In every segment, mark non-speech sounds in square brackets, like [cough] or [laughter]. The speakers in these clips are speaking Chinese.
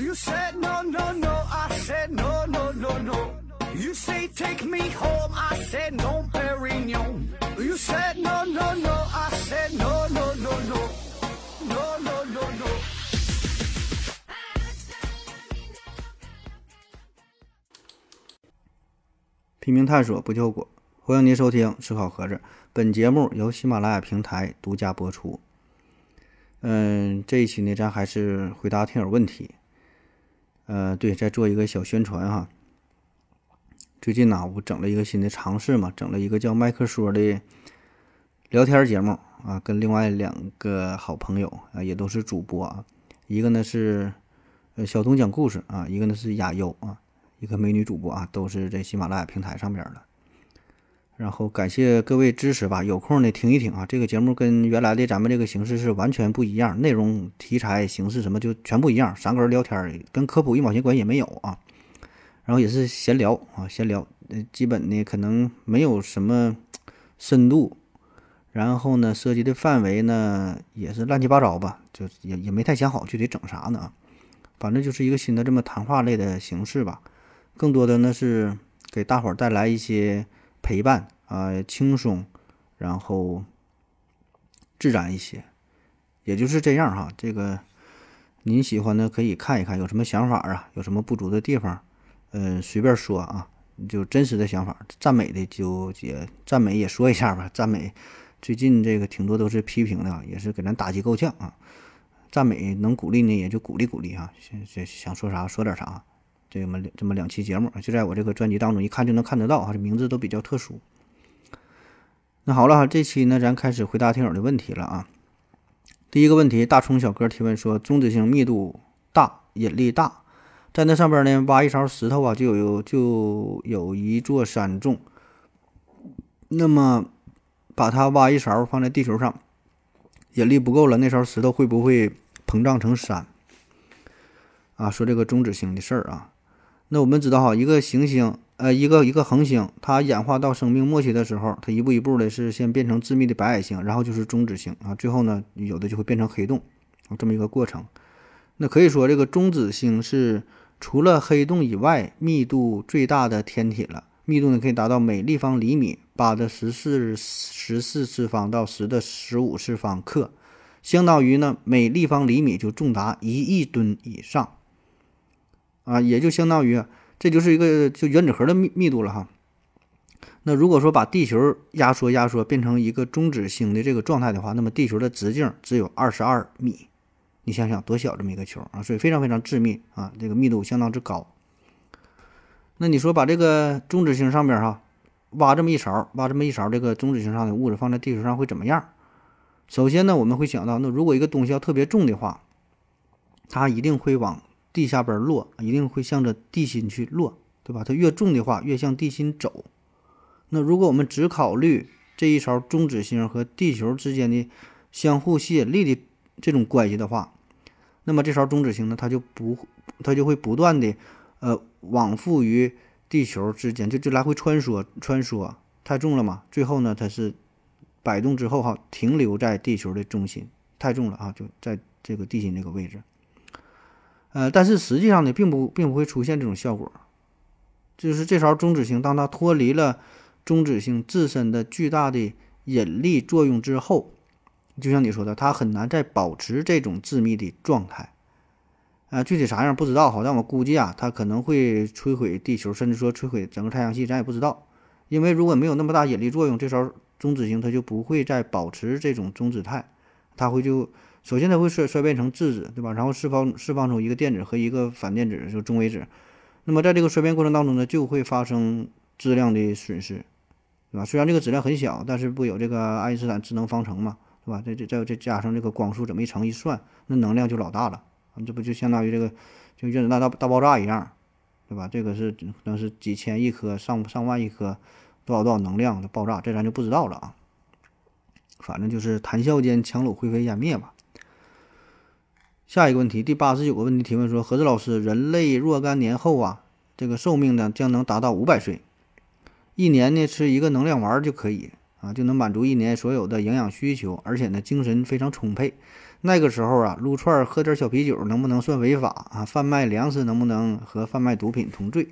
You said no, no, no. I said no, no, no, no. You say take me home. I said no, Perignon. You said no, no, no. I said no, no, no, no. No, no, no, no. 拼命探索，不计后果。欢迎您收听《思考盒子》，本节目由喜马拉雅平台独家播出。嗯，这一期呢，咱还是回答听友问题。呃，对，在做一个小宣传哈。最近呢，我整了一个新的尝试嘛，整了一个叫麦克说的聊天节目啊，跟另外两个好朋友啊，也都是主播啊。一个呢是呃小东讲故事啊，一个呢是雅优啊，一个美女主播啊，都是在喜马拉雅平台上边的。然后感谢各位支持吧，有空呢听一听啊。这个节目跟原来的咱们这个形式是完全不一样，内容、题材、形式什么就全不一样。三个人聊天，跟科普一毛钱关系也没有啊。然后也是闲聊啊，闲聊，呃，基本呢可能没有什么深度，然后呢涉及的范围呢也是乱七八糟吧，就也也没太想好具体整啥呢啊。反正就是一个新的这么谈话类的形式吧，更多的呢是给大伙儿带来一些。陪伴啊，轻松，然后自然一些，也就是这样哈。这个您喜欢的可以看一看，有什么想法啊？有什么不足的地方，嗯，随便说啊，就真实的想法。赞美的就也赞美也说一下吧。赞美最近这个挺多都是批评的，也是给咱打击够呛啊。赞美能鼓励呢，也就鼓励鼓励啊。想想说啥说点啥。这么这么两期节目就在我这个专辑当中，一看就能看得到啊，这名字都比较特殊。那好了，这期呢，咱开始回答听友的问题了啊。第一个问题，大葱小哥提问说，中子星密度大，引力大，在那上边呢挖一勺石头啊，就有就有一座山重。那么把它挖一勺放在地球上，引力不够了，那勺石头会不会膨胀成山？啊，说这个中子星的事儿啊。那我们知道哈，一个行星，呃，一个一个恒星，它演化到生命末期的时候，它一步一步的是先变成致密的白矮星，然后就是中子星啊，最后呢，有的就会变成黑洞，这么一个过程。那可以说，这个中子星是除了黑洞以外密度最大的天体了，密度呢可以达到每立方厘米八的十四十四次方到十的十五次方克，相当于呢每立方厘米就重达一亿吨以上。啊，也就相当于，这就是一个就原子核的密密度了哈。那如果说把地球压缩压缩变成一个中子星的这个状态的话，那么地球的直径只有二十二米，你想想多小这么一个球啊，所以非常非常致密啊，这个密度相当之高。那你说把这个中子星上边哈挖这么一勺，挖这么一勺这个中子星上的物质放在地球上会怎么样？首先呢，我们会想到，那如果一个东西要特别重的话，它一定会往。地下边落，一定会向着地心去落，对吧？它越重的话，越向地心走。那如果我们只考虑这一勺中子星和地球之间的相互吸引力的这种关系的话，那么这勺中子星呢，它就不，它就会不断的，呃，往复于地球之间，就就来回穿梭，穿梭太重了嘛。最后呢，它是摆动之后哈，停留在地球的中心，太重了啊，就在这个地心这个位置。呃，但是实际上呢，并不并不会出现这种效果，就是这勺中子星，当它脱离了中子星自身的巨大的引力作用之后，就像你说的，它很难再保持这种致密的状态。啊，具体啥样不知道，好但我估计啊，它可能会摧毁地球，甚至说摧毁整个太阳系，咱也不知道。因为如果没有那么大引力作用，这勺中子星它就不会再保持这种中子态，它会就。首先，它会衰衰变成质子，对吧？然后释放释放出一个电子和一个反电子，就中微子。那么在这个衰变过程当中呢，就会发生质量的损失，对吧？虽然这个质量很小，但是不有这个爱因斯坦智能方程嘛，对吧？这这再再加上这个光速这么一乘一算，那能量就老大了。这不就相当于这个就原子弹大大爆炸一样，对吧？这个是可能是几千亿颗、上上万亿颗多少多少能量的爆炸，这咱就不知道了啊。反正就是谈笑间，强弩灰飞烟灭吧。下一个问题，第八十九个问题提问说：何子老师，人类若干年后啊，这个寿命呢将能达到五百岁，一年呢吃一个能量丸就可以啊，就能满足一年所有的营养需求，而且呢精神非常充沛。那个时候啊，撸串喝点小啤酒能不能算违法啊？贩卖粮食能不能和贩卖毒品同罪？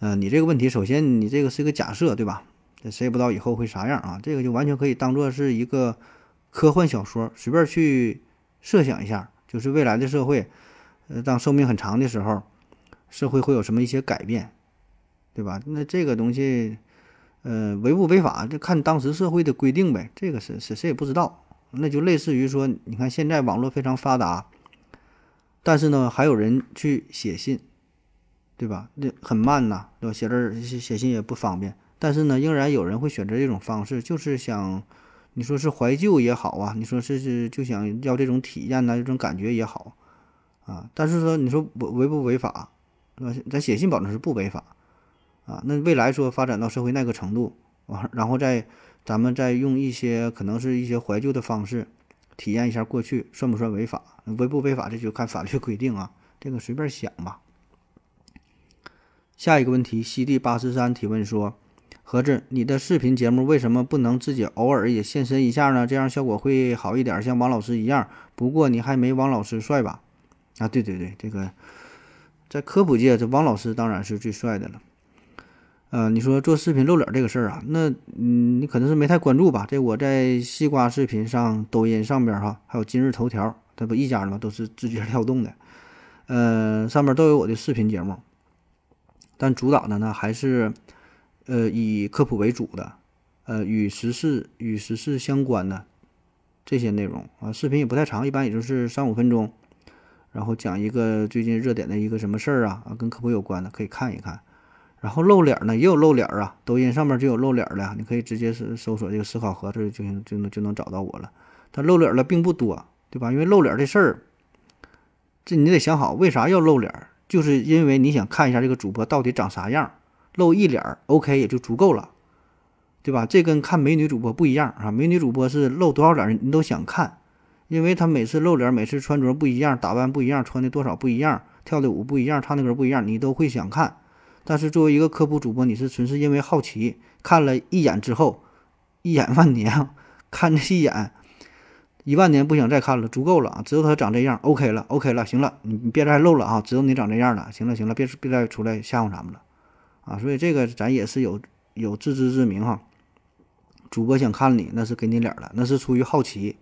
嗯，你这个问题，首先你这个是一个假设，对吧？这谁也不知道以后会啥样啊？这个就完全可以当做是一个科幻小说，随便去设想一下，就是未来的社会，呃，当寿命很长的时候，社会会有什么一些改变，对吧？那这个东西，呃，违不违法，就看当时社会的规定呗。这个是是谁也不知道。那就类似于说，你看现在网络非常发达，但是呢，还有人去写信，对吧？那很慢呐，对吧？写字写写信也不方便，但是呢，仍然有人会选择这种方式，就是想，你说是怀旧也好啊，你说是是就想要这种体验呐，这种感觉也好啊。但是说，你说违不违法，对吧？咱写信保证是不违法啊。那未来说发展到社会那个程度，完然后再。咱们再用一些可能是一些怀旧的方式，体验一下过去，算不算违法？违不违法？这就看法律规定啊。这个随便想吧。下一个问题，西地八十三提问说：何子，你的视频节目为什么不能自己偶尔也现身一下呢？这样效果会好一点，像王老师一样。不过你还没王老师帅吧？啊，对对对，这个在科普界，这王老师当然是最帅的了。呃，你说做视频露脸这个事儿啊，那嗯，你可能是没太关注吧？这我在西瓜视频上、抖音上边哈，还有今日头条，这不一家的吗？都是字节跳动的，呃，上面都有我的视频节目，但主打的呢还是呃以科普为主的，呃，与时事与时事相关的这些内容啊。视频也不太长，一般也就是三五分钟，然后讲一个最近热点的一个什么事儿啊啊，跟科普有关的，可以看一看。然后露脸呢，也有露脸啊，抖音上面就有露脸的，你可以直接是搜索这个思考盒子就就能就能找到我了。他露脸了并不多，对吧？因为露脸这事儿，这你得想好为啥要露脸，就是因为你想看一下这个主播到底长啥样，露一脸 OK 也就足够了，对吧？这跟看美女主播不一样啊，美女主播是露多少脸你都想看，因为她每次露脸，每次穿着不一样，打扮不一样，穿的多少不一样，跳的舞不一样，唱的歌不一样，你都会想看。但是作为一个科普主播，你是纯是因为好奇看了一眼之后，一眼万年，看这一眼，一万年不想再看了，足够了啊！知道他长这样，OK 了，OK 了，行了，你你别再露了啊！知道你长这样了，行了行了，别别再出来吓唬咱们了啊！所以这个咱也是有有自知之明哈。主播想看你，那是给你脸了，那是出于好奇，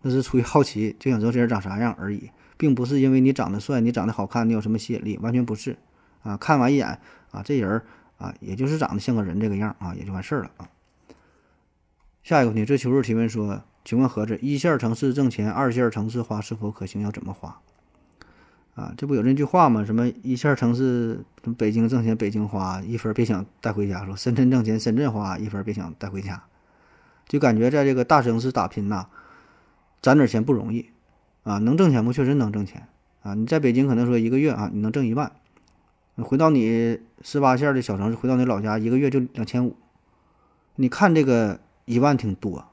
那是出于好奇，就想知道这人长啥样而已，并不是因为你长得帅，你长得好看，你有什么吸引力，完全不是。啊，看完一眼啊，这人啊，也就是长得像个人这个样啊，也就完事儿了啊。下一个问题，这秋日提问说：“请问盒子，一线城市挣钱，二线城市花是否可行？要怎么花？”啊，这不有那句话吗？什么一线城市北京挣钱，北京花一分别想带回家；说深圳挣钱，深圳花一分别想带回家。就感觉在这个大城市打拼呐，攒点钱不容易啊。能挣钱不？确实能挣钱啊。你在北京可能说一个月啊，你能挣一万。回到你十八线的小城市，回到你老家，一个月就两千五。你看这个一万挺多，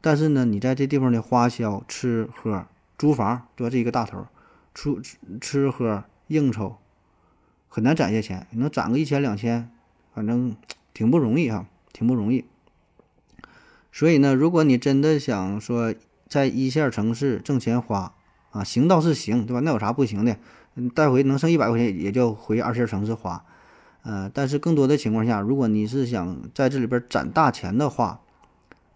但是呢，你在这地方的花销、吃喝、租房，对吧？这一个大头，出吃喝应酬，很难攒下钱。能攒个一千两千，反正挺不容易哈，挺不容易。所以呢，如果你真的想说在一线城市挣钱花啊，行倒是行，对吧？那有啥不行的？带回能剩一百块钱，也就回二线城市花，呃，但是更多的情况下，如果你是想在这里边攒大钱的话，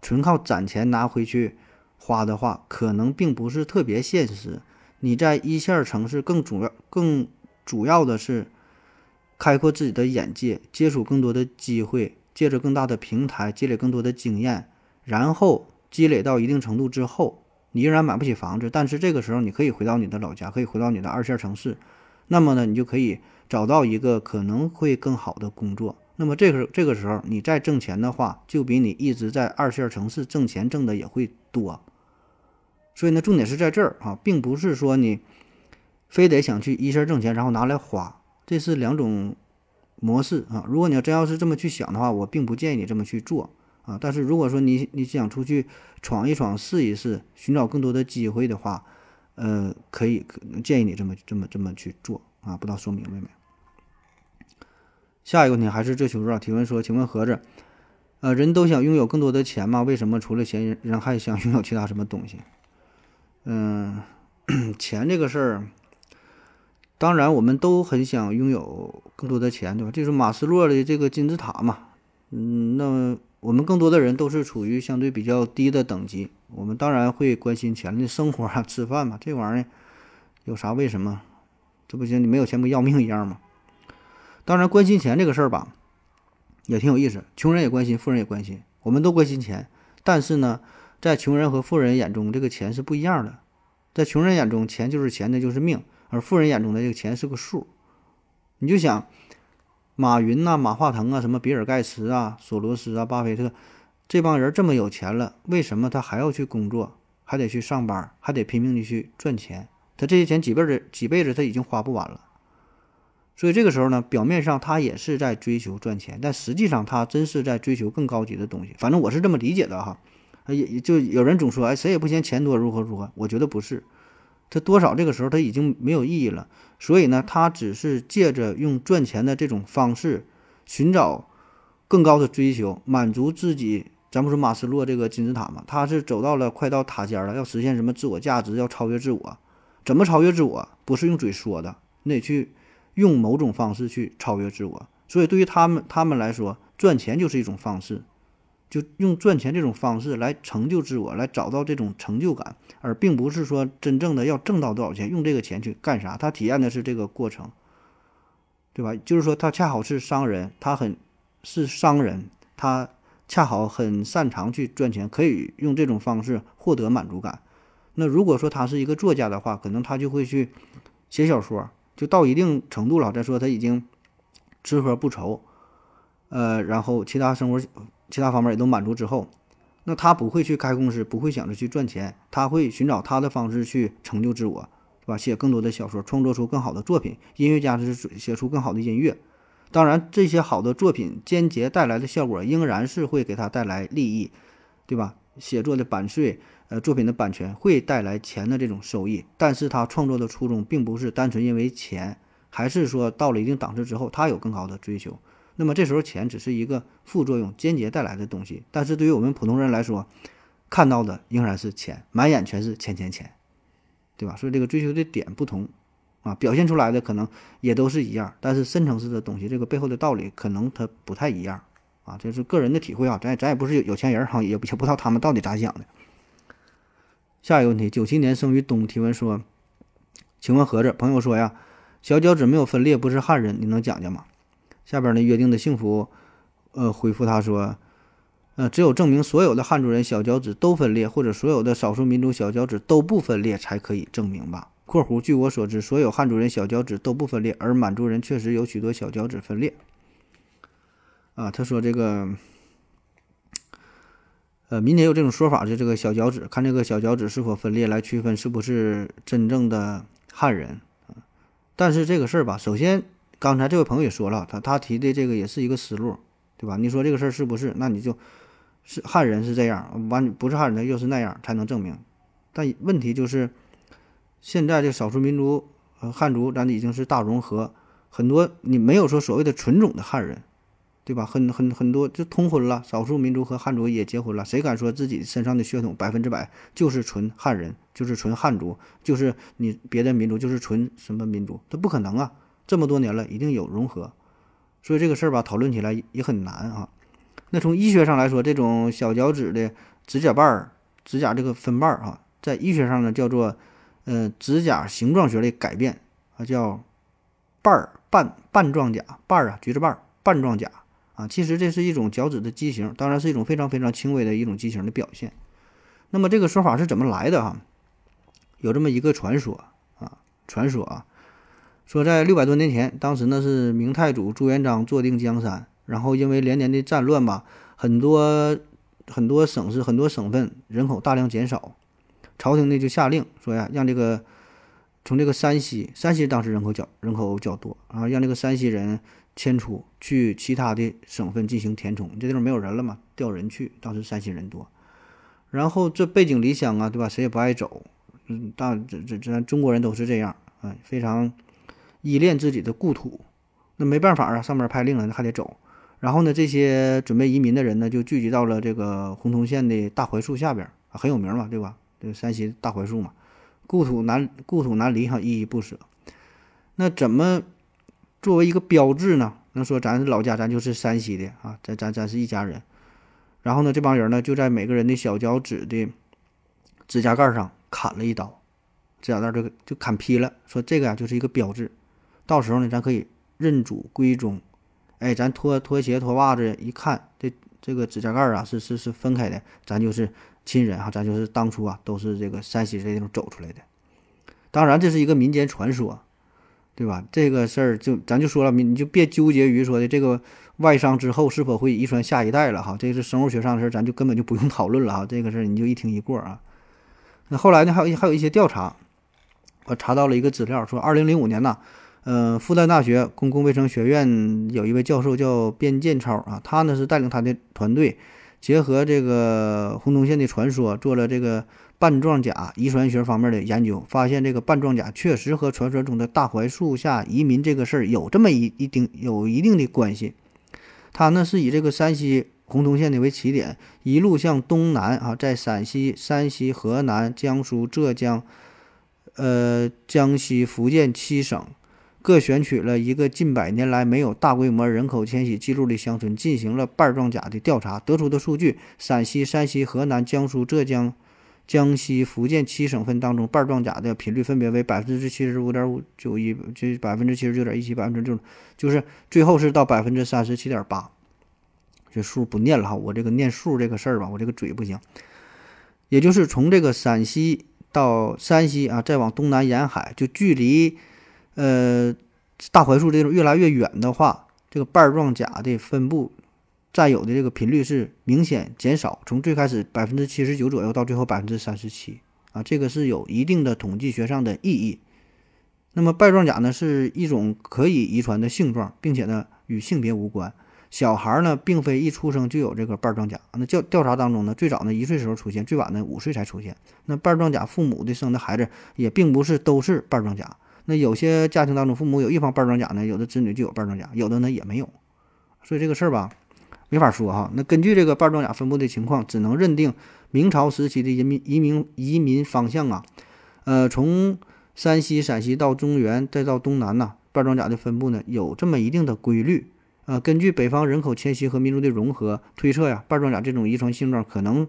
纯靠攒钱拿回去花的话，可能并不是特别现实。你在一线城市更主要、更主要的是开阔自己的眼界，接触更多的机会，借着更大的平台积累更多的经验，然后积累到一定程度之后。你仍然买不起房子，但是这个时候你可以回到你的老家，可以回到你的二线城市，那么呢，你就可以找到一个可能会更好的工作。那么这个这个时候你再挣钱的话，就比你一直在二线城市挣钱挣的也会多。所以呢，重点是在这儿啊，并不是说你非得想去一身挣钱，然后拿来花，这是两种模式啊。如果你要真要是这么去想的话，我并不建议你这么去做。啊，但是如果说你你想出去闯一闯、试一试，寻找更多的机会的话，呃，可以建议你这么这么这么去做啊。不知道说明白没？下一个问题还是这求助啊，提问说，请问盒子，呃，人都想拥有更多的钱嘛？为什么除了钱，人还想拥有其他什么东西？嗯，[clears throat] 钱这个事儿，当然我们都很想拥有更多的钱，对吧？这是马斯洛的这个金字塔嘛。嗯，那我们更多的人都是处于相对比较低的等级，我们当然会关心钱的生活啊，[laughs] 吃饭嘛，这玩意儿有啥为什么？这不行，你没有钱不要命一样吗？当然，关心钱这个事儿吧。也挺有意思，穷人也关心，富人也关心，我们都关心钱。但是呢，在穷人和富人眼中，这个钱是不一样的。在穷人眼中，钱就是钱，那就是命；而富人眼中的这个钱是个数。你就想，马云呐、马化腾啊、什么比尔盖茨啊、索罗斯啊、巴菲特这帮人这么有钱了，为什么他还要去工作，还得去上班，还得拼命的去赚钱？他这些钱几辈子几辈子他已经花不完了。所以这个时候呢，表面上他也是在追求赚钱，但实际上他真是在追求更高级的东西。反正我是这么理解的哈，也就有人总说，哎，谁也不嫌钱多如何如何。我觉得不是，他多少这个时候他已经没有意义了。所以呢，他只是借着用赚钱的这种方式，寻找更高的追求，满足自己。咱不说马斯洛这个金字塔嘛，他是走到了快到塔尖了，要实现什么自我价值，要超越自我。怎么超越自我？不是用嘴说的，你得去。用某种方式去超越自我，所以对于他们他们来说，赚钱就是一种方式，就用赚钱这种方式来成就自我，来找到这种成就感，而并不是说真正的要挣到多少钱，用这个钱去干啥。他体验的是这个过程，对吧？就是说他恰好是商人，他很是商人，他恰好很擅长去赚钱，可以用这种方式获得满足感。那如果说他是一个作家的话，可能他就会去写小说。就到一定程度了，再说他已经吃喝不愁，呃，然后其他生活、其他方面也都满足之后，那他不会去开公司，不会想着去赚钱，他会寻找他的方式去成就自我，是吧？写更多的小说，创作出更好的作品。音乐家是写出更好的音乐，当然这些好的作品间接带来的效果，仍然是会给他带来利益，对吧？写作的版税。呃，作品的版权会带来钱的这种收益，但是他创作的初衷并不是单纯因为钱，还是说到了一定档次之后，他有更高的追求。那么这时候钱只是一个副作用，间接带来的东西。但是对于我们普通人来说，看到的仍然是钱，满眼全是钱钱钱，对吧？所以这个追求的点不同啊，表现出来的可能也都是一样，但是深层次的东西，这个背后的道理可能它不太一样啊。这是个人的体会啊，咱咱也不是有有钱人哈，也也不知道他们到底咋想的。下一个问题，九七年生于东提问说：“请问盒子朋友说呀，小脚趾没有分裂不是汉人，你能讲讲吗？”下边呢，约定的幸福，呃，回复他说：“呃，只有证明所有的汉族人小脚趾都分裂，或者所有的少数民族小脚趾都不分裂，才可以证明吧。”（括弧）据我所知，所有汉族人小脚趾都不分裂，而满族人确实有许多小脚趾分裂。啊，他说这个。呃，民间有这种说法，就这个小脚趾，看这个小脚趾是否分裂来区分是不是真正的汉人但是这个事儿吧，首先刚才这位朋友也说了，他他提的这个也是一个思路，对吧？你说这个事儿是不是？那你就是汉人是这样，完不是汉人又是那样才能证明。但问题就是，现在这少数民族和汉族咱已经是大融合，很多你没有说所谓的纯种的汉人。对吧？很很很多就通婚了，少数民族和汉族也结婚了。谁敢说自己身上的血统百分之百就是纯汉人，就是纯汉族，就是你别的民族就是纯什么民族？这不可能啊！这么多年了，一定有融合。所以这个事儿吧，讨论起来也很难啊。那从医学上来说，这种小脚趾的指甲瓣儿、指甲这个分瓣儿啊，在医学上呢叫做呃指甲形状学的改变啊，叫瓣儿瓣瓣状甲瓣儿啊，橘子瓣儿瓣状甲。啊，其实这是一种脚趾的畸形，当然是一种非常非常轻微的一种畸形的表现。那么这个说法是怎么来的哈？有这么一个传说啊，传说啊，说在六百多年前，当时呢是明太祖朱元璋坐定江山，然后因为连年的战乱吧，很多很多省市、很多省份人口大量减少，朝廷呢就下令说呀，让这个从这个山西，山西当时人口较人口较多然后，让这个山西人。迁出去其他的省份进行填充，这地方没有人了嘛，调人去。当时山西人多，然后这背井离乡啊，对吧？谁也不爱走。嗯，大这这这咱中国人都是这样，哎，非常依恋自己的故土。那没办法啊，上面派令了，那还得走。然后呢，这些准备移民的人呢，就聚集到了这个洪洞县的大槐树下边，很有名嘛，对吧？这个山西大槐树嘛，故土难故土难离哈，依依不舍。那怎么作为一个标志呢？能说咱老家咱就是山西的啊，咱咱咱是一家人。然后呢，这帮人呢就在每个人的小脚趾的指甲盖上砍了一刀，指甲盖就就砍劈了，说这个呀就是一个标志，到时候呢咱可以认祖归宗。哎，咱脱脱鞋脱袜子一看，这这个指甲盖啊是是是分开的，咱就是亲人哈，咱就是当初啊都是这个山西这地方走出来的。当然这是一个民间传说，对吧？这个事儿就咱就说了，你就别纠结于说的这个外伤之后是否会遗传下一代了哈，这是生物学上的事儿，咱就根本就不用讨论了哈。这个事儿你就一听一过啊。那后来呢，还有还有一些调查，我查到了一个资料，说二零零五年呢。呃，复旦大学公共卫生学院有一位教授叫卞建超啊，他呢是带领他的团队，结合这个洪洞县的传说，做了这个半状甲遗传学方面的研究，发现这个半状甲确实和传说中的大槐树下移民这个事儿有这么一一定有一定的关系。他呢是以这个山西洪洞县的为起点，一路向东南啊，在陕西、山西、河南、江苏、浙江、呃江西、福建七省。各选取了一个近百年来没有大规模人口迁徙记录的乡村，进行了半状甲的调查，得出的数据：陕西、山西、河南、江苏、浙江、江西、福建七省份当中，半状甲的频率分别为百分之七十五点五九一，就百分之七十九点一七，百分之六，就是最后是到百分之三十七点八。这数不念了哈，我这个念数这个事儿吧，我这个嘴不行。也就是从这个陕西到山西啊，再往东南沿海，就距离。呃，大槐树这种越来越远的话，这个瓣状甲的分布占有的这个频率是明显减少，从最开始百分之七十九左右到最后百分之三十七啊，这个是有一定的统计学上的意义。那么瓣状甲呢是一种可以遗传的性状，并且呢与性别无关。小孩呢并非一出生就有这个瓣状甲，那调调查当中呢，最早呢一岁时候出现，最晚呢五岁才出现。那瓣状甲父母的生的孩子也并不是都是瓣状甲。那有些家庭当中，父母有一方半装甲呢，有的子女就有半装甲，有的呢也没有，所以这个事儿吧，没法说哈。那根据这个半装甲分布的情况，只能认定明朝时期的移民移民移民方向啊，呃，从山西、陕西到中原，再到东南呐，半装甲的分布呢有这么一定的规律啊。根据北方人口迁徙和民族的融合推测呀，半装甲这种遗传性状可能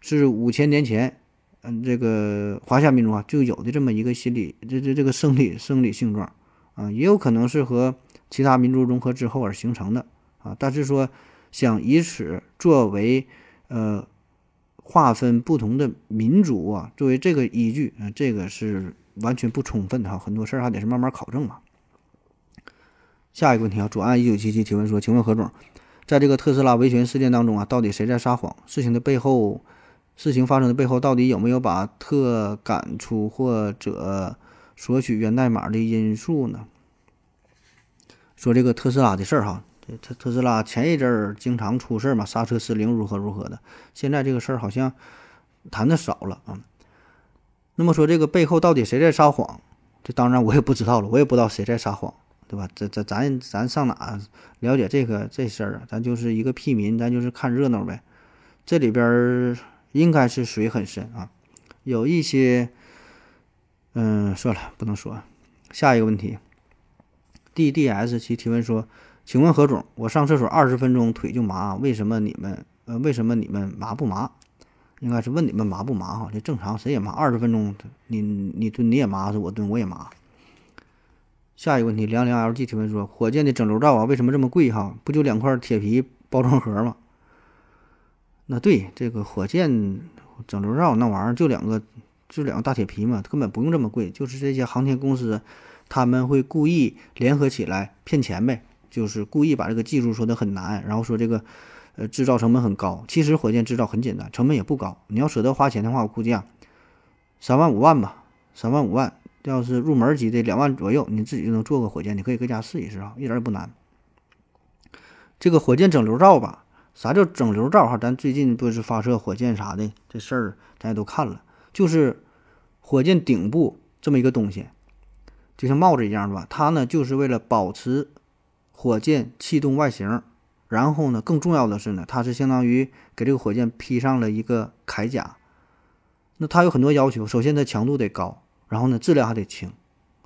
是五千年前。嗯，这个华夏民族啊，就有的这么一个心理，这这这个生理生理性状啊，也有可能是和其他民族融合之后而形成的啊。但是说想以此作为呃划分不同的民族啊，作为这个依据啊，这个是完全不充分的哈。很多事儿还得是慢慢考证嘛。下一个问题啊，左岸一九七七提问说，请问何总，在这个特斯拉维权事件当中啊，到底谁在撒谎？事情的背后？事情发生的背后到底有没有把特赶出或者索取源代码的因素呢？说这个特斯拉的事儿哈，这特特斯拉前一阵儿经常出事儿嘛，刹车失灵如何如何的，现在这个事儿好像谈的少了啊。那么说这个背后到底谁在撒谎？这当然我也不知道了，我也不知道谁在撒谎，对吧？这这咱咱上哪了解这个这事儿啊？咱就是一个屁民，咱就是看热闹呗。这里边儿。应该是水很深啊，有一些，嗯，算了，不能说。下一个问题，D D S 其提问说：“请问何总，我上厕所二十分钟腿就麻，为什么你们呃为什么你们麻不麻？应该是问你们麻不麻哈？这正常，谁也麻。二十分钟，你你蹲你也麻，是我蹲我也麻。”下一个问题，凉凉 L G 提问说：“火箭的整流罩啊，为什么这么贵哈？不就两块铁皮包装盒吗？”那对这个火箭整流罩那玩意儿就两个，就两个大铁皮嘛，根本不用这么贵。就是这些航天公司，他们会故意联合起来骗钱呗，就是故意把这个技术说的很难，然后说这个呃制造成本很高。其实火箭制造很简单，成本也不高。你要舍得花钱的话，我估计啊，三万五万吧，三万五万。要是入门级的两万左右，你自己就能做个火箭，你可以搁家试一试啊，一点也不难。这个火箭整流罩吧。啥叫整流罩哈？咱最近不是发射火箭啥的这事儿，咱也都看了。就是火箭顶部这么一个东西，就像帽子一样吧？它呢就是为了保持火箭气动外形，然后呢，更重要的是呢，它是相当于给这个火箭披上了一个铠甲。那它有很多要求，首先它强度得高，然后呢质量还得轻，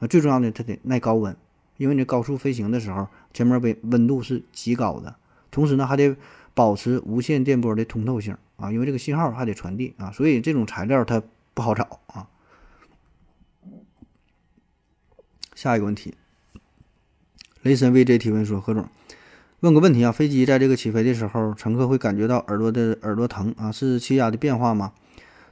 啊，最重要的它得耐高温，因为你高速飞行的时候，前面温温度是极高的，同时呢还得保持无线电波的通透性啊，因为这个信号还得传递啊，所以这种材料它不好找啊。下一个问题，雷神 VJ 提问说：何总，问个问题啊，飞机在这个起飞的时候，乘客会感觉到耳朵的耳朵疼啊，是气压的变化吗？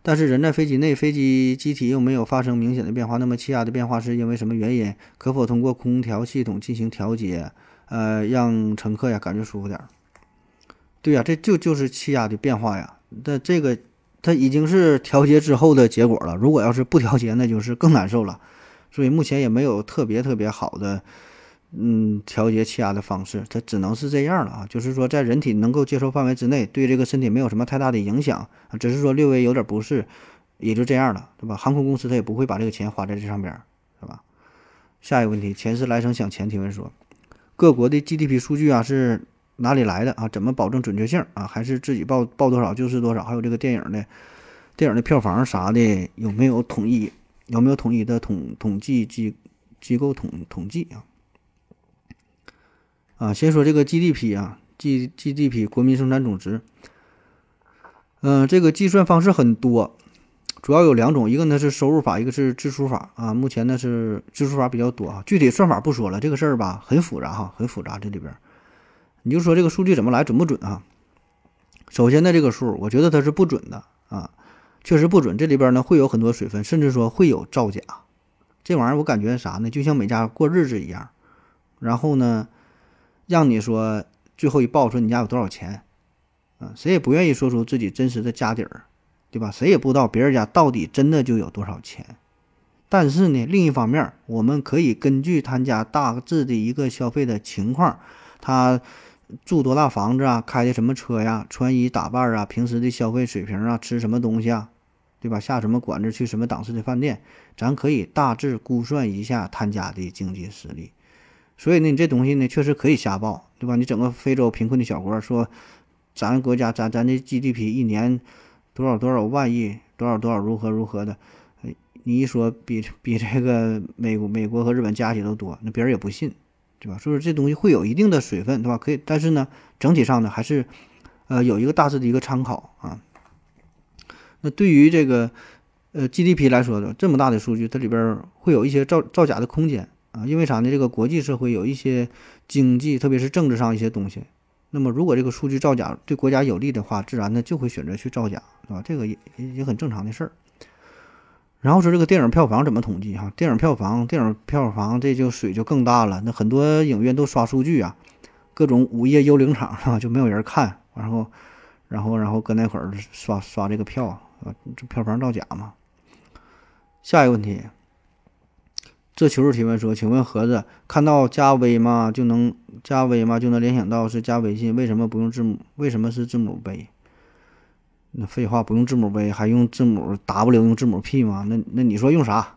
但是人在飞机内，飞机机体又没有发生明显的变化，那么气压的变化是因为什么原因？可否通过空调系统进行调节，呃，让乘客呀感觉舒服点儿？对呀，这就就是气压的变化呀。那这个它已经是调节之后的结果了。如果要是不调节，那就是更难受了。所以目前也没有特别特别好的。嗯，调节气压的方式，它只能是这样了啊。就是说，在人体能够接受范围之内，对这个身体没有什么太大的影响，只是说略微有点不适，也就这样了，对吧？航空公司它也不会把这个钱花在这上边，是吧？下一个问题，前世来生想钱提问说，各国的 GDP 数据啊是哪里来的啊？怎么保证准确性啊？还是自己报报多少就是多少？还有这个电影的，电影的票房啥的有没有统一？有没有统一的统统计机机构统统计啊？啊，先说这个 GDP 啊，G GDP 国民生产总值。嗯，这个计算方式很多，主要有两种，一个呢是收入法，一个是支出法啊。目前呢是支出法比较多啊，具体算法不说了，这个事儿吧很复杂哈，很复杂这里边。你就说这个数据怎么来，准不准啊？首先呢，这个数我觉得它是不准的啊，确实不准。这里边呢会有很多水分，甚至说会有造假。这玩意儿我感觉啥呢？就像每家过日子一样，然后呢。让你说最后一报说你家有多少钱，啊，谁也不愿意说出自己真实的家底儿，对吧？谁也不知道别人家到底真的就有多少钱。但是呢，另一方面，我们可以根据他家大致的一个消费的情况，他住多大房子啊，开的什么车呀，穿衣打扮啊，平时的消费水平啊，吃什么东西啊，对吧？下什么馆子，去什么档次的饭店，咱可以大致估算一下他家的经济实力。所以呢，你这东西呢，确实可以瞎报，对吧？你整个非洲贫困的小国说，咱国家咱咱的 GDP 一年多少多少万亿，多少多少如何如何的，你一说比比这个美国美国和日本加起来都多，那别人也不信，对吧？所以说这东西会有一定的水分，对吧？可以，但是呢，整体上呢，还是呃有一个大致的一个参考啊。那对于这个呃 GDP 来说的这么大的数据，它里边会有一些造造假的空间。啊，因为啥呢？这个国际社会有一些经济，特别是政治上一些东西。那么，如果这个数据造假对国家有利的话，自然呢就会选择去造假，对吧？这个也也很正常的事儿。然后说这个电影票房怎么统计？哈，电影票房，电影票房这就水就更大了。那很多影院都刷数据啊，各种午夜幽灵场啊就没有人看，然后，然后，然后搁那会儿刷刷这个票啊，这票房造假嘛。下一个问题。这求助提问说：“请问盒子看到加微吗？就能加微吗？就能联想到是加微信？为什么不用字母？为什么是字母 V？那废话，不用字母 V 还用字母 W？用字母 P 吗？那那你说用啥？”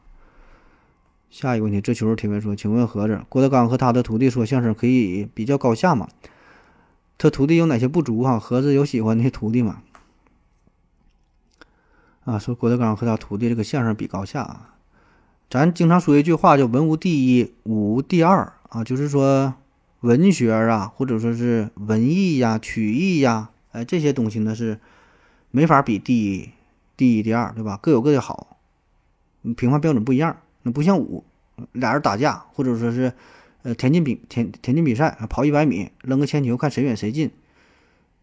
下一个问题，这求助提问说：“请问盒子，郭德纲和他的徒弟说相声可以比较高下吗？他徒弟有哪些不足？啊，盒子有喜欢的徒弟吗？”啊，说郭德纲和他徒弟这个相声比高下啊。咱经常说一句话叫“文无第一，武无第二”啊，就是说文学啊，或者说是文艺呀、曲艺呀，哎，这些东西呢是没法比第一、第一、第二，对吧？各有各的好，评判标准不一样。那不像武，俩人打架，或者说是呃田径比田田径比赛，跑一百米，扔个铅球，看谁远谁近，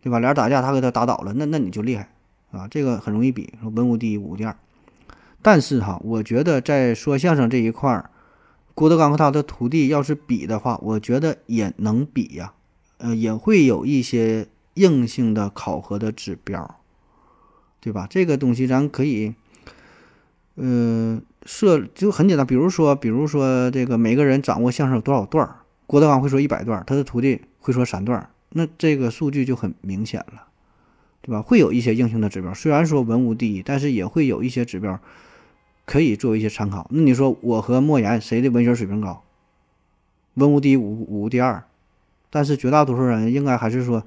对吧？俩人打架，他给他打倒了，那那你就厉害啊，这个很容易比，文无第一，武第二。但是哈，我觉得在说相声这一块儿，郭德纲和他的徒弟要是比的话，我觉得也能比呀，呃，也会有一些硬性的考核的指标，对吧？这个东西咱可以，呃，设就很简单，比如说，比如说这个每个人掌握相声有多少段儿，郭德纲会说一百段，他的徒弟会说三段，那这个数据就很明显了，对吧？会有一些硬性的指标，虽然说文无第一，但是也会有一些指标。可以作为一些参考。那你说我和莫言谁的文学水平高？文无第一，武武无第二，但是绝大多数人应该还是说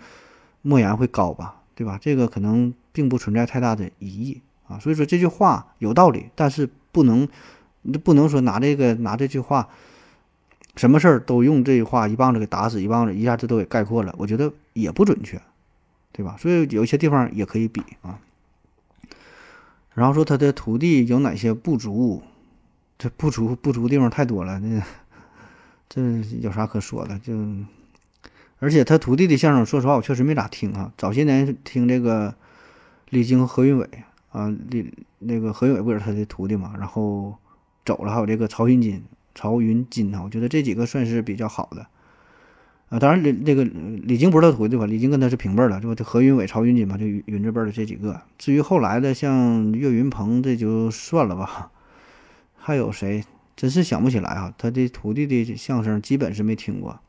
莫言会高吧，对吧？这个可能并不存在太大的疑义啊。所以说这句话有道理，但是不能不能说拿这个拿这句话，什么事儿都用这句话一棒子给打死，一棒子一下子都给概括了，我觉得也不准确，对吧？所以有一些地方也可以比啊。然后说他的徒弟有哪些不足？这不足不足地方太多了，那这有啥可说的？就而且他徒弟的相声，说实话我确实没咋听啊。早些年听这个李菁和何云伟啊，李那个何云伟不是他的徒弟嘛？然后走了，还有这个曹云金，曹云金啊，我觉得这几个算是比较好的。啊，当然李那个李菁不是他徒弟吧？李菁跟他是平辈儿的，就何云伟、曹云金嘛，就云字辈的这几个。至于后来的像岳云鹏，这就算了吧。还有谁？真是想不起来啊！他的徒弟的相声基本是没听过。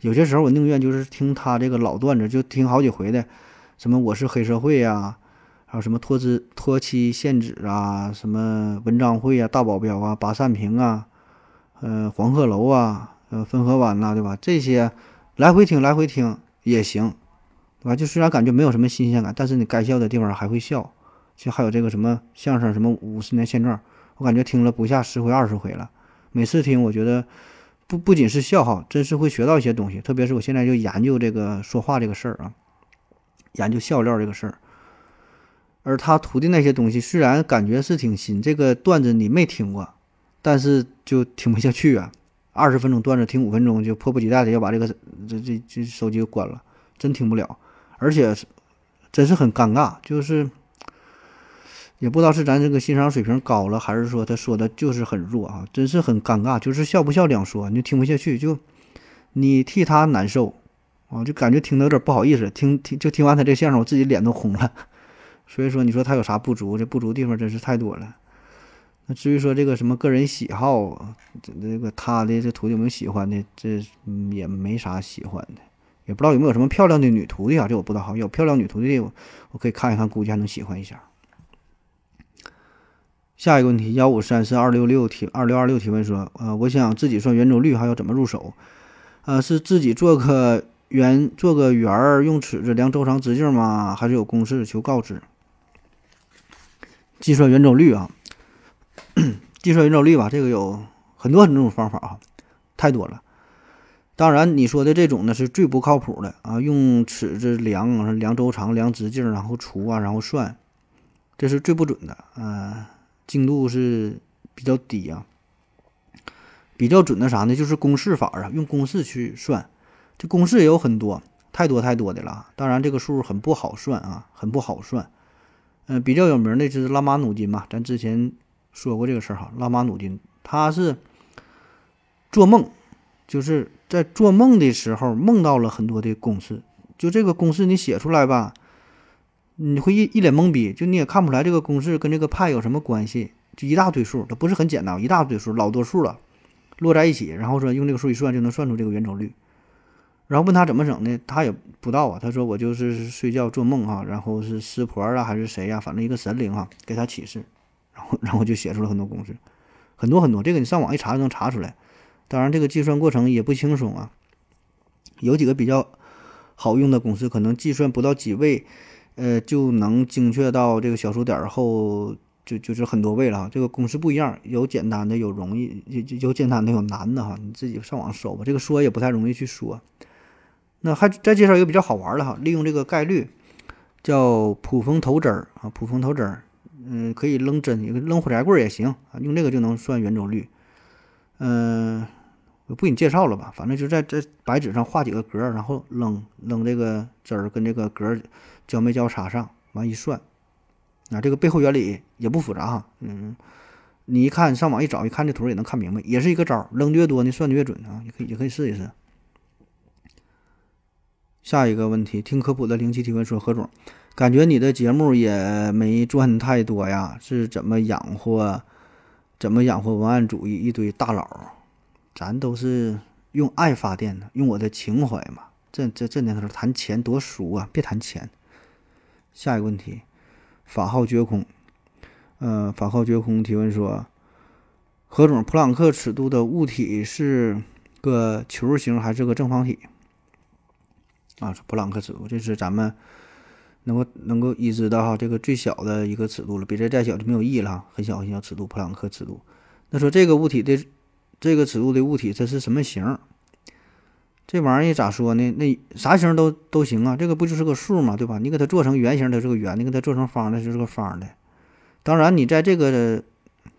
有些时候我宁愿就是听他这个老段子，就听好几回的，什么我是黑社会呀，还有什么脱资脱妻献子啊，什么文章会啊，大保镖啊，八扇屏啊，呃，黄鹤楼啊。呃，汾河湾呐，对吧？这些来回听，来回听也行，对吧？就虽然感觉没有什么新鲜感，但是你该笑的地方还会笑。就还有这个什么相声，什么五十年现状，我感觉听了不下十回、二十回了。每次听，我觉得不不仅是笑哈，真是会学到一些东西。特别是我现在就研究这个说话这个事儿啊，研究笑料这个事儿。而他徒弟那些东西，虽然感觉是挺新，这个段子你没听过，但是就听不下去啊。二十分钟段子听五分钟就迫不及待的要把这个这这这手机关了，真听不了，而且真是很尴尬，就是也不知道是咱这个欣赏水平高了，还是说他说的就是很弱啊，真是很尴尬，就是笑不笑两说，你就听不下去，就你替他难受啊，就感觉听得有点不好意思，听听就听完他这相声，我自己脸都红了，[laughs] 所以说你说他有啥不足？这不足地方真是太多了。那至于说这个什么个人喜好，这这个他的这徒弟有没有喜欢的？这也没啥喜欢的，也不知道有没有什么漂亮的女徒弟啊？这我不知道哈。有漂亮女徒弟，我我可以看一看，估计还能喜欢一下。下一个问题，幺五三四二六六提二六二六提问说，呃，我想自己算圆周率，还要怎么入手？呃，是自己做个圆，做个圆儿，用尺子量周长直径吗？还是有公式？求告知。计算圆周率啊。[coughs] 计算圆周率吧，这个有很多很多种方法啊，太多了。当然，你说的这种呢是最不靠谱的啊，用尺子量量周长、量直径，然后除啊，然后算，这是最不准的啊，精度是比较低啊。比较准的啥呢？就是公式法啊，用公式去算，这公式也有很多，太多太多的了。当然，这个数很不好算啊，很不好算。嗯，比较有名的就是拉马努金嘛，咱之前。说过这个事儿哈，拉马努金他是做梦，就是在做梦的时候梦到了很多的公式，就这个公式你写出来吧，你会一一脸懵逼，就你也看不出来这个公式跟这个派有什么关系，就一大堆数，它不是很简单，一大堆数，老多数了，摞在一起，然后说用这个数一算就能算出这个圆周率，然后问他怎么整的，他也不知道啊，他说我就是睡觉做梦哈，然后是师婆啊还是谁呀，反正一个神灵哈给他启示。然后 [laughs] 然后就写出了很多公式，很多很多，这个你上网一查就能查出来。当然，这个计算过程也不轻松啊。有几个比较好用的公式，可能计算不到几位，呃，就能精确到这个小数点后，就就是很多位了哈。这个公式不一样，有简单的，有容易，有有简单的，有难的哈。你自己上网搜吧，这个说也不太容易去说。那还再介绍一个比较好玩的哈，利用这个概率，叫捕风投针儿啊，捕风投针儿。嗯，可以扔针，扔火柴棍儿也行啊，用这个就能算圆周率。嗯，我不给你介绍了吧，反正就在这白纸上画几个格，然后扔扔这个针儿跟这个格交没交叉上，完一算，啊，这个背后原理也不复杂哈。嗯，你一看上网一找，一看这图也能看明白，也是一个招儿，扔的越多，你算的越准啊，也可以也可以试一试。下一个问题，听科普的灵奇提问说何总。感觉你的节目也没赚太多呀，是怎么养活，怎么养活文案主义一堆大佬？咱都是用爱发电的，用我的情怀嘛。这这这年头谈钱多俗啊，别谈钱。下一个问题，法号绝空，呃，法号绝空提问说，何总，普朗克尺度的物体是个球形还是个正方体？啊，普朗克尺度，这是咱们能够能够已知的哈，这个最小的一个尺度了，比这再小就没有意义了哈，很小很小尺度，普朗克尺度。那说这个物体的这个尺度的物体，它是什么形？这玩意儿咋说呢？那啥形都都行啊，这个不就是个数嘛，对吧？你给它做成圆形，它是个圆；你给它做成方的，就是个方的。当然，你在这个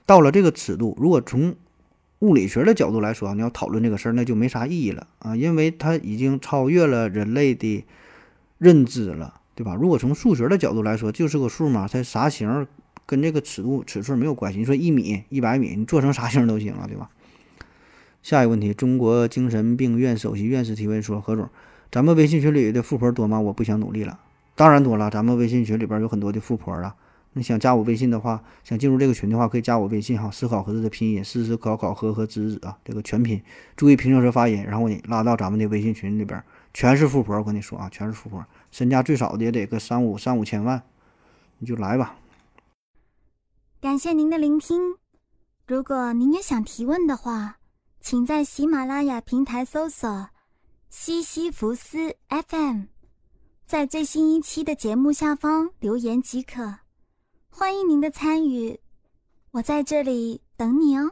到了这个尺度，如果从物理学的角度来说，你要讨论这个事儿，那就没啥意义了啊，因为它已经超越了人类的认知了，对吧？如果从数学的角度来说，就是个数嘛，它啥形跟这个尺度尺寸没有关系。你说一米、一百米，你做成啥形都行了，对吧？下一个问题，中国精神病院首席院士提问说：“何总，咱们微信群里的富婆多吗？我不想努力了。当然多了，咱们微信群里边有很多的富婆啊。你想加我微信的话，想进入这个群的话，可以加我微信哈，思考盒子的拼音，思思考考和和子子啊，这个全拼，注意平舌舌发音，然后你拉到咱们的微信群里边，全是富婆，我跟你说啊，全是富婆，身价最少的也得个三五三五千万，你就来吧。感谢您的聆听，如果您也想提问的话。请在喜马拉雅平台搜索“西西弗斯 FM”，在最新一期的节目下方留言即可。欢迎您的参与，我在这里等你哦。